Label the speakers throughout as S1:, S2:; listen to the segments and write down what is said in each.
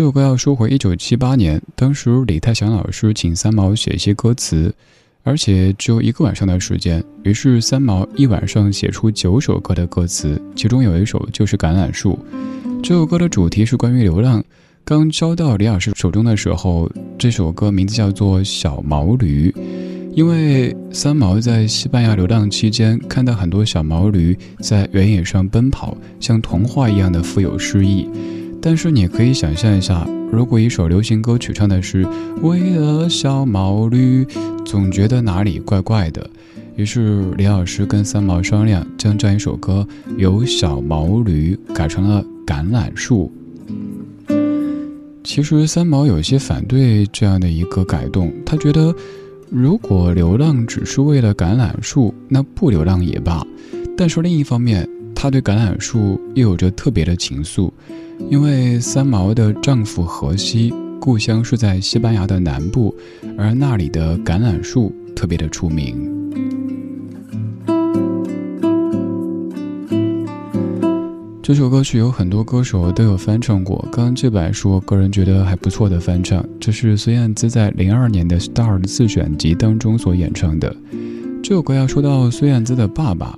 S1: 这首歌要说回一九七八年，当时李泰祥老师请三毛写一些歌词，而且只有一个晚上的时间，于是三毛一晚上写出九首歌的歌词，其中有一首就是《橄榄树》。这首歌的主题是关于流浪。刚交到李老师手中的时候，这首歌名字叫做《小毛驴》，因为三毛在西班牙流浪期间，看到很多小毛驴在原野上奔跑，像童话一样的富有诗意。但是你可以想象一下，如果一首流行歌曲唱的是为了小毛驴，总觉得哪里怪怪的。于是李老师跟三毛商量，将这样一首歌由小毛驴改成了橄榄树。其实三毛有些反对这样的一个改动，他觉得如果流浪只是为了橄榄树，那不流浪也罢。但是另一方面，他对橄榄树又有着特别的情愫。因为三毛的丈夫荷西故乡是在西班牙的南部，而那里的橄榄树特别的出名。这首歌曲有很多歌手都有翻唱过，刚刚这版是我个人觉得还不错的翻唱，这是孙燕姿在零二年的《Star》自选集当中所演唱的。这首歌要说到孙燕姿的爸爸。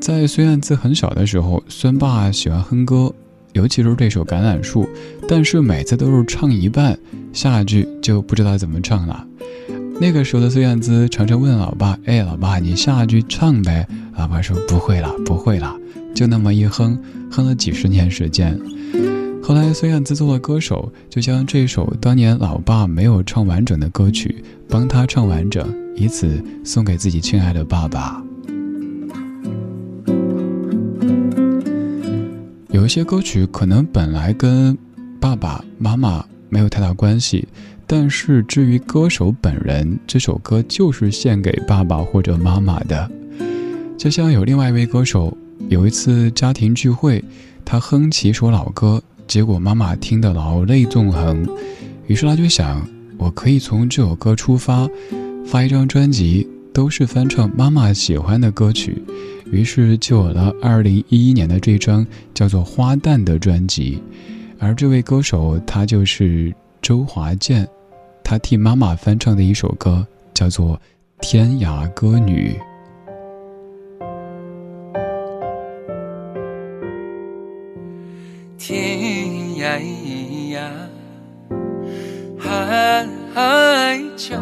S1: 在孙燕姿很小的时候，孙爸喜欢哼歌，尤其是这首《橄榄树》，但是每次都是唱一半，下一句就不知道怎么唱了。那个时候的孙燕姿常常问老爸：“哎，老爸，你下一句唱呗。”老爸说：“不会了，不会了。”就那么一哼，哼了几十年时间。后来孙燕姿做了歌手，就将这首当年老爸没有唱完整的歌曲帮他唱完整，以此送给自己亲爱的爸爸。有一些歌曲可能本来跟爸爸妈妈没有太大关系。但是至于歌手本人，这首歌就是献给爸爸或者妈妈的。就像有另外一位歌手，有一次家庭聚会，他哼起一首老歌，结果妈妈听得老泪纵横。于是他就想，我可以从这首歌出发，发一张专辑，都是翻唱妈妈喜欢的歌曲。于是就有了二零一一年的这张叫做《花旦》的专辑。而这位歌手，他就是周华健。他替妈妈翻唱的一首歌，叫做《天涯歌女》。
S2: 天涯呀，海角，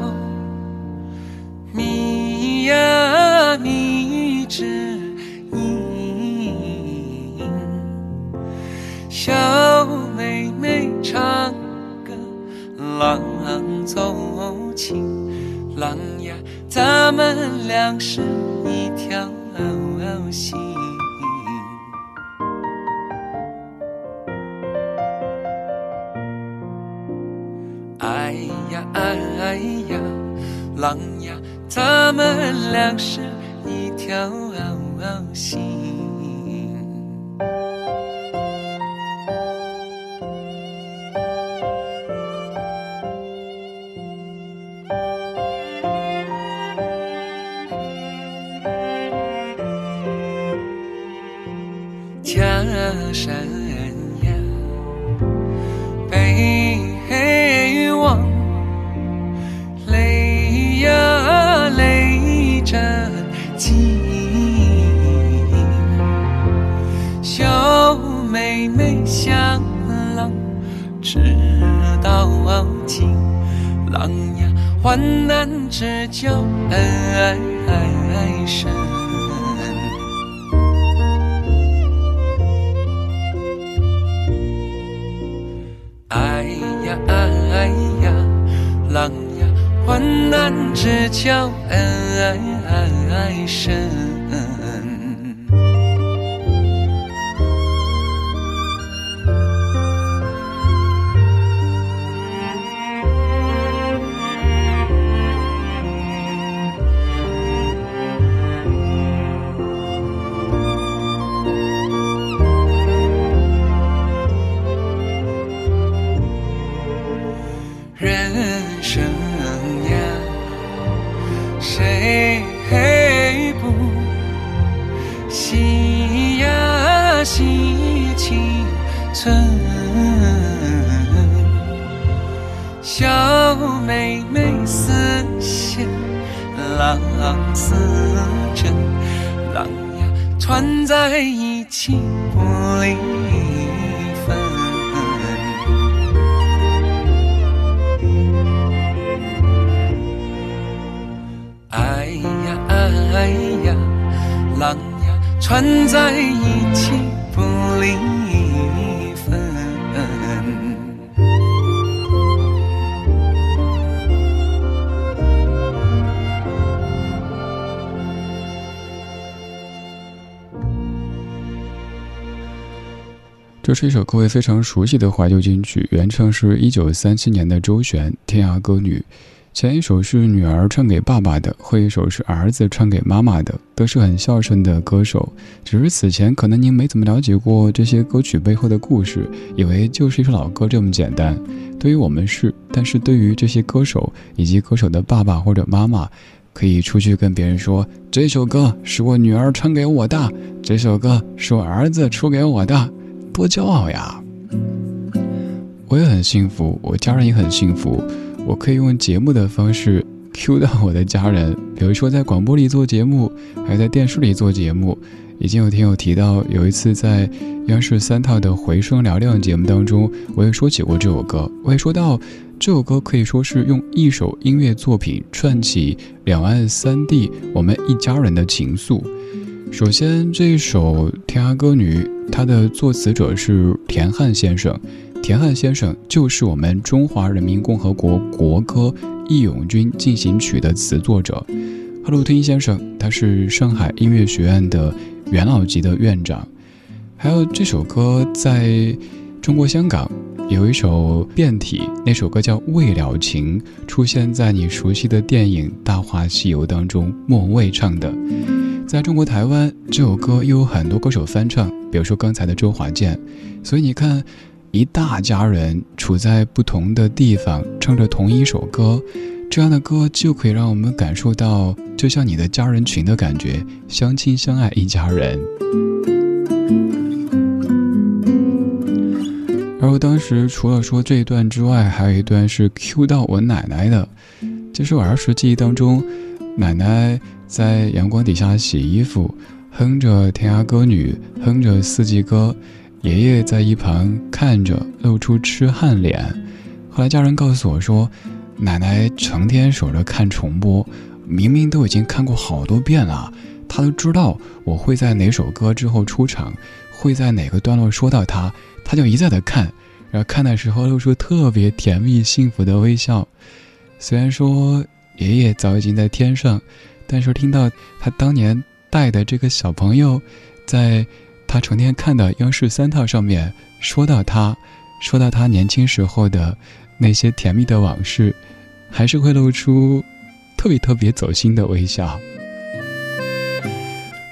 S2: 迷呀迷之小妹妹唱歌郎。奏琴，郎呀，咱们俩是一条心。哎呀哎呀，郎呀，咱们俩是一条心。呀哎呀，郎呀，患难之交恩爱深。春小妹妹似线郎似针郎呀穿在一起不离分。哎呀哎呀郎呀穿在一起不离
S1: 这是一首各位非常熟悉的怀旧金曲，原唱是一九三七年的周璇《天涯歌女》。前一首是女儿唱给爸爸的，后一首是儿子唱给妈妈的，都是很孝顺的歌手。只是此前可能您没怎么了解过这些歌曲背后的故事，以为就是一首老歌这么简单。对于我们是，但是对于这些歌手以及歌手的爸爸或者妈妈，可以出去跟别人说：“这首歌是我女儿唱给我的，这首歌是我儿子出给我的。”多骄傲呀！我也很幸福，我家人也很幸福。我可以用节目的方式 Q 到我的家人，比如说在广播里做节目，还在电视里做节目，已经有听友提到，有一次在央视三套的《回声嘹亮》节目当中，我也说起过这首歌。我也说到，这首歌可以说是用一首音乐作品串起两岸三地我们一家人的情愫。首先，这一首《天涯歌女》，它的作词者是田汉先生。田汉先生就是我们中华人民共和国国歌《义勇军进行曲》的词作者。贺鲁汀先生，他是上海音乐学院的元老级的院长。还有这首歌在中国香港有一首变体，那首歌叫《未了情》，出现在你熟悉的电影《大话西游》当中，莫文蔚唱的。在中国台湾，这首歌又有很多歌手翻唱，比如说刚才的周华健。所以你看，一大家人处在不同的地方，唱着同一首歌。这样的歌就可以让我们感受到，就像你的家人群的感觉，相亲相爱一家人。而我当时除了说这一段之外，还有一段是 Q 到我奶奶的，就是我儿时记忆当中，奶奶在阳光底下洗衣服，哼着《天涯歌女》，哼着《四季歌》，爷爷在一旁看着，露出痴汉脸。后来家人告诉我说。奶奶成天守着看重播，明明都已经看过好多遍了，她都知道我会在哪首歌之后出场，会在哪个段落说到她，她就一再的看，然后看的时候露出特别甜蜜幸福的微笑。虽然说爷爷早已经在天上，但是听到他当年带的这个小朋友，在他成天看的央视三套上面说到他，说到他年轻时候的。那些甜蜜的往事，还是会露出特别特别走心的微笑。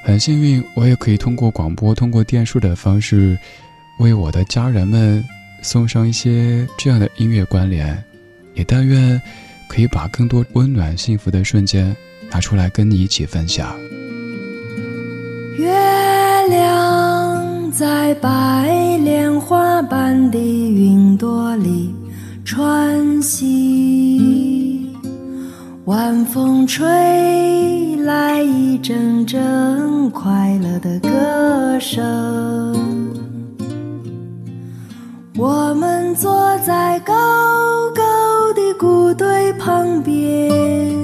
S1: 很幸运，我也可以通过广播、通过电视的方式，为我的家人们送上一些这样的音乐关联。也但愿可以把更多温暖幸福的瞬间拿出来跟你一起分享。
S3: 月亮在白莲花般的云朵里。穿行，晚风吹来一阵阵快乐的歌声。我们坐在高高的谷堆旁边，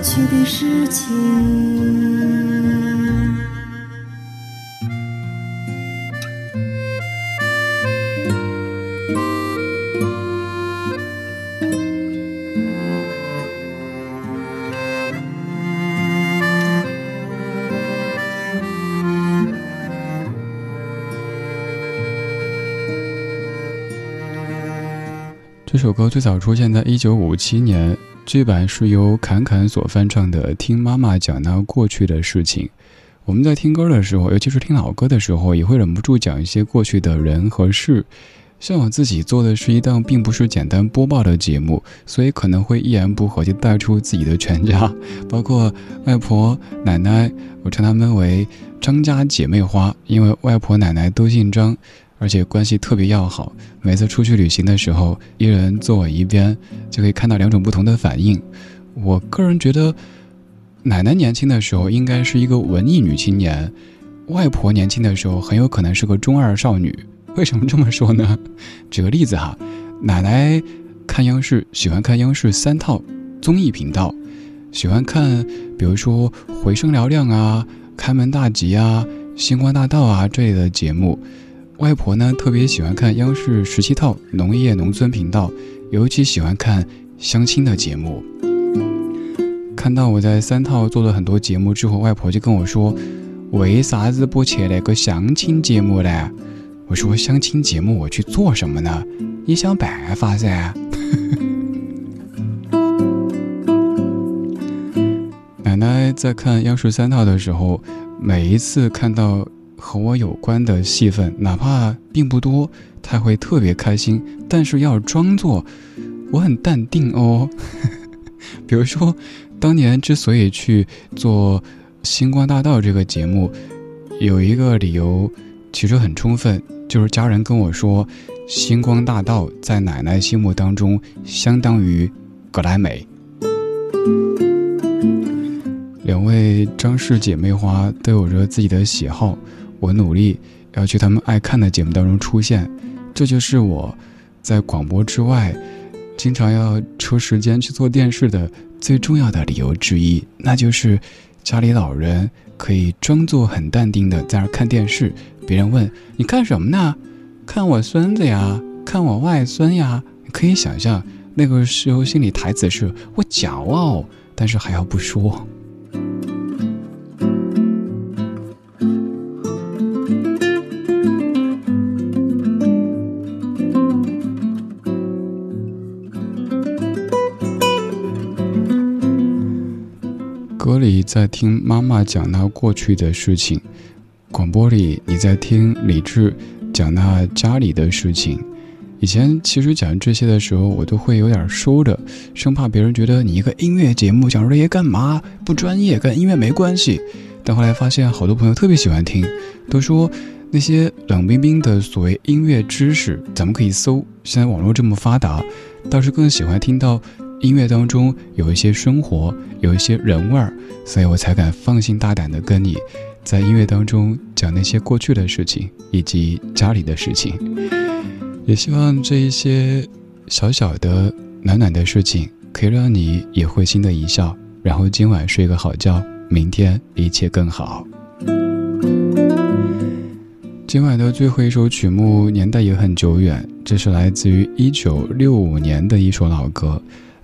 S3: 过去的事情。
S1: 这首歌最早出现在一九五七年，这版是由侃侃所翻唱的《听妈妈讲那过去的事情》。我们在听歌的时候，尤其是听老歌的时候，也会忍不住讲一些过去的人和事。像我自己做的是一档并不是简单播报的节目，所以可能会一言不合就带出自己的全家，包括外婆、奶奶，我称他们为张家姐妹花，因为外婆、奶奶都姓张，而且关系特别要好。每次出去旅行的时候，一人坐我一边，就可以看到两种不同的反应。我个人觉得，奶奶年轻的时候应该是一个文艺女青年，外婆年轻的时候很有可能是个中二少女。为什么这么说呢？举个例子哈，奶奶看央视，喜欢看央视三套综艺频道，喜欢看比如说《回声嘹亮》啊、《开门大吉》啊、《星光大道》啊这类的节目。外婆呢特别喜欢看央视十七套农业农村频道，尤其喜欢看相亲的节目。看到我在三套做了很多节目之后，外婆就跟我说：“为啥子不去那个相亲节目呢？”我说相亲节目我去做什么呢？你想办法噻。奶奶在看央视三套的时候，每一次看到和我有关的戏份，哪怕并不多，他会特别开心。但是要装作我很淡定哦。比如说，当年之所以去做《星光大道》这个节目，有一个理由，其实很充分。就是家人跟我说，星光大道在奶奶心目当中相当于格莱美。两位张氏姐妹花都有着自己的喜好，我努力要去他们爱看的节目当中出现，这就是我在广播之外，经常要抽时间去做电视的最重要的理由之一，那就是家里老人可以装作很淡定的在那看电视。别人问你看什么呢？看我孙子呀，看我外孙呀。可以想象，那个时候心里台词是我骄傲，但是还要不说。在听妈妈讲她过去的事情。广播里，你在听李志讲那家里的事情。以前其实讲这些的时候，我都会有点收着，生怕别人觉得你一个音乐节目讲这些干嘛？不专业，跟音乐没关系。但后来发现，好多朋友特别喜欢听，都说那些冷冰冰的所谓音乐知识，咱们可以搜。现在网络这么发达，倒是更喜欢听到音乐当中有一些生活，有一些人味儿，所以我才敢放心大胆的跟你。在音乐当中讲那些过去的事情，以及家里的事情，也希望这一些小小的暖暖的事情，可以让你也会心的一笑，然后今晚睡个好觉，明天一切更好。今晚的最后一首曲目年代也很久远，这是来自于一九六五年的一首老歌，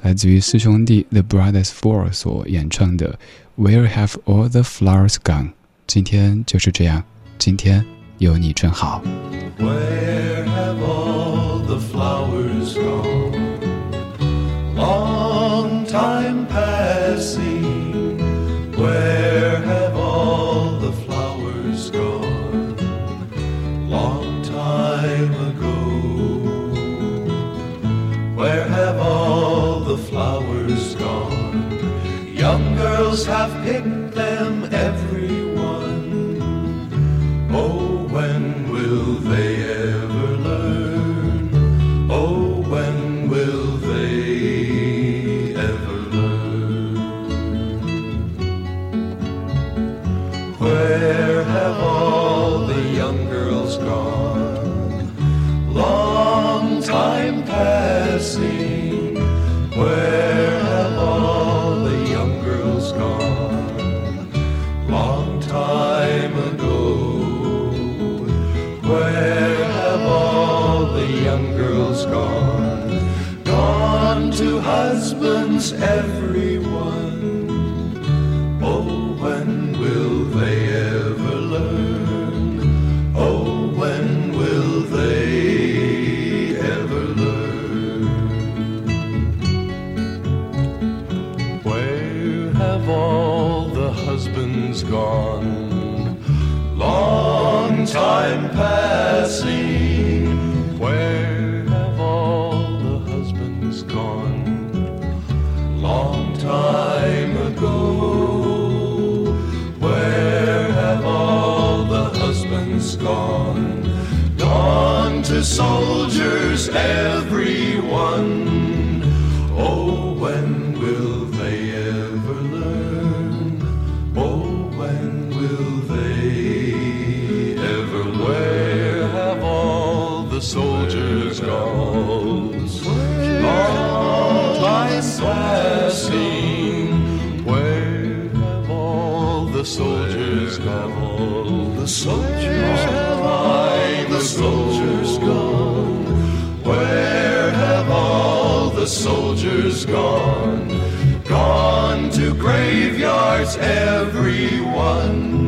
S1: 来自于四兄弟 The Brothers Four 所演唱的《Where Have All the Flowers Gone》。今天就是这样，今天有你真好。
S4: Long time Have picked them, everyone. Oh, when will they ever learn? Oh, when will they ever learn? Where have all the young girls gone? Long time passing. Where every soldiers gone? Gone to graveyards, everyone.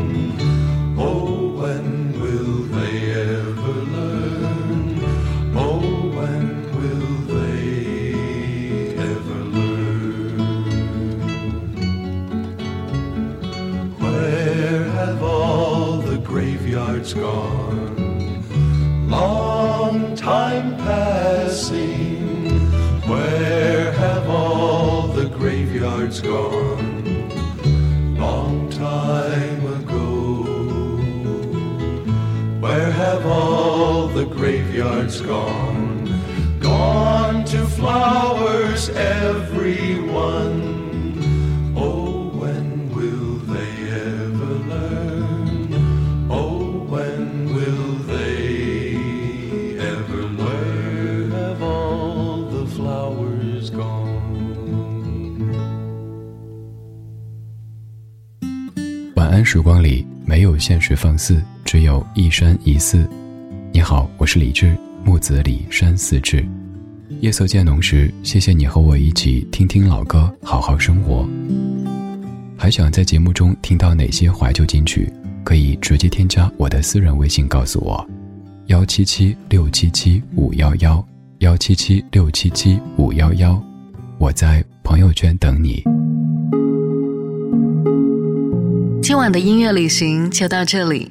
S4: graveyards gone? Gone to flowers, everyone. Oh, when will they ever learn? Oh, when will they ever learn? Where have all the flowers gone?
S1: 晚安时光里没有现实放肆，只有一山一寺。 好，我是李志，木子李山寺志。夜色渐浓时，谢谢你和我一起听听老歌，好好生活。还想在节目中听到哪些怀旧金曲？可以直接添加我的私人微信告诉我，幺七七六七七五幺幺，幺七七六七七五幺幺，我在朋友圈等你。
S5: 今晚的音乐旅行就到这里，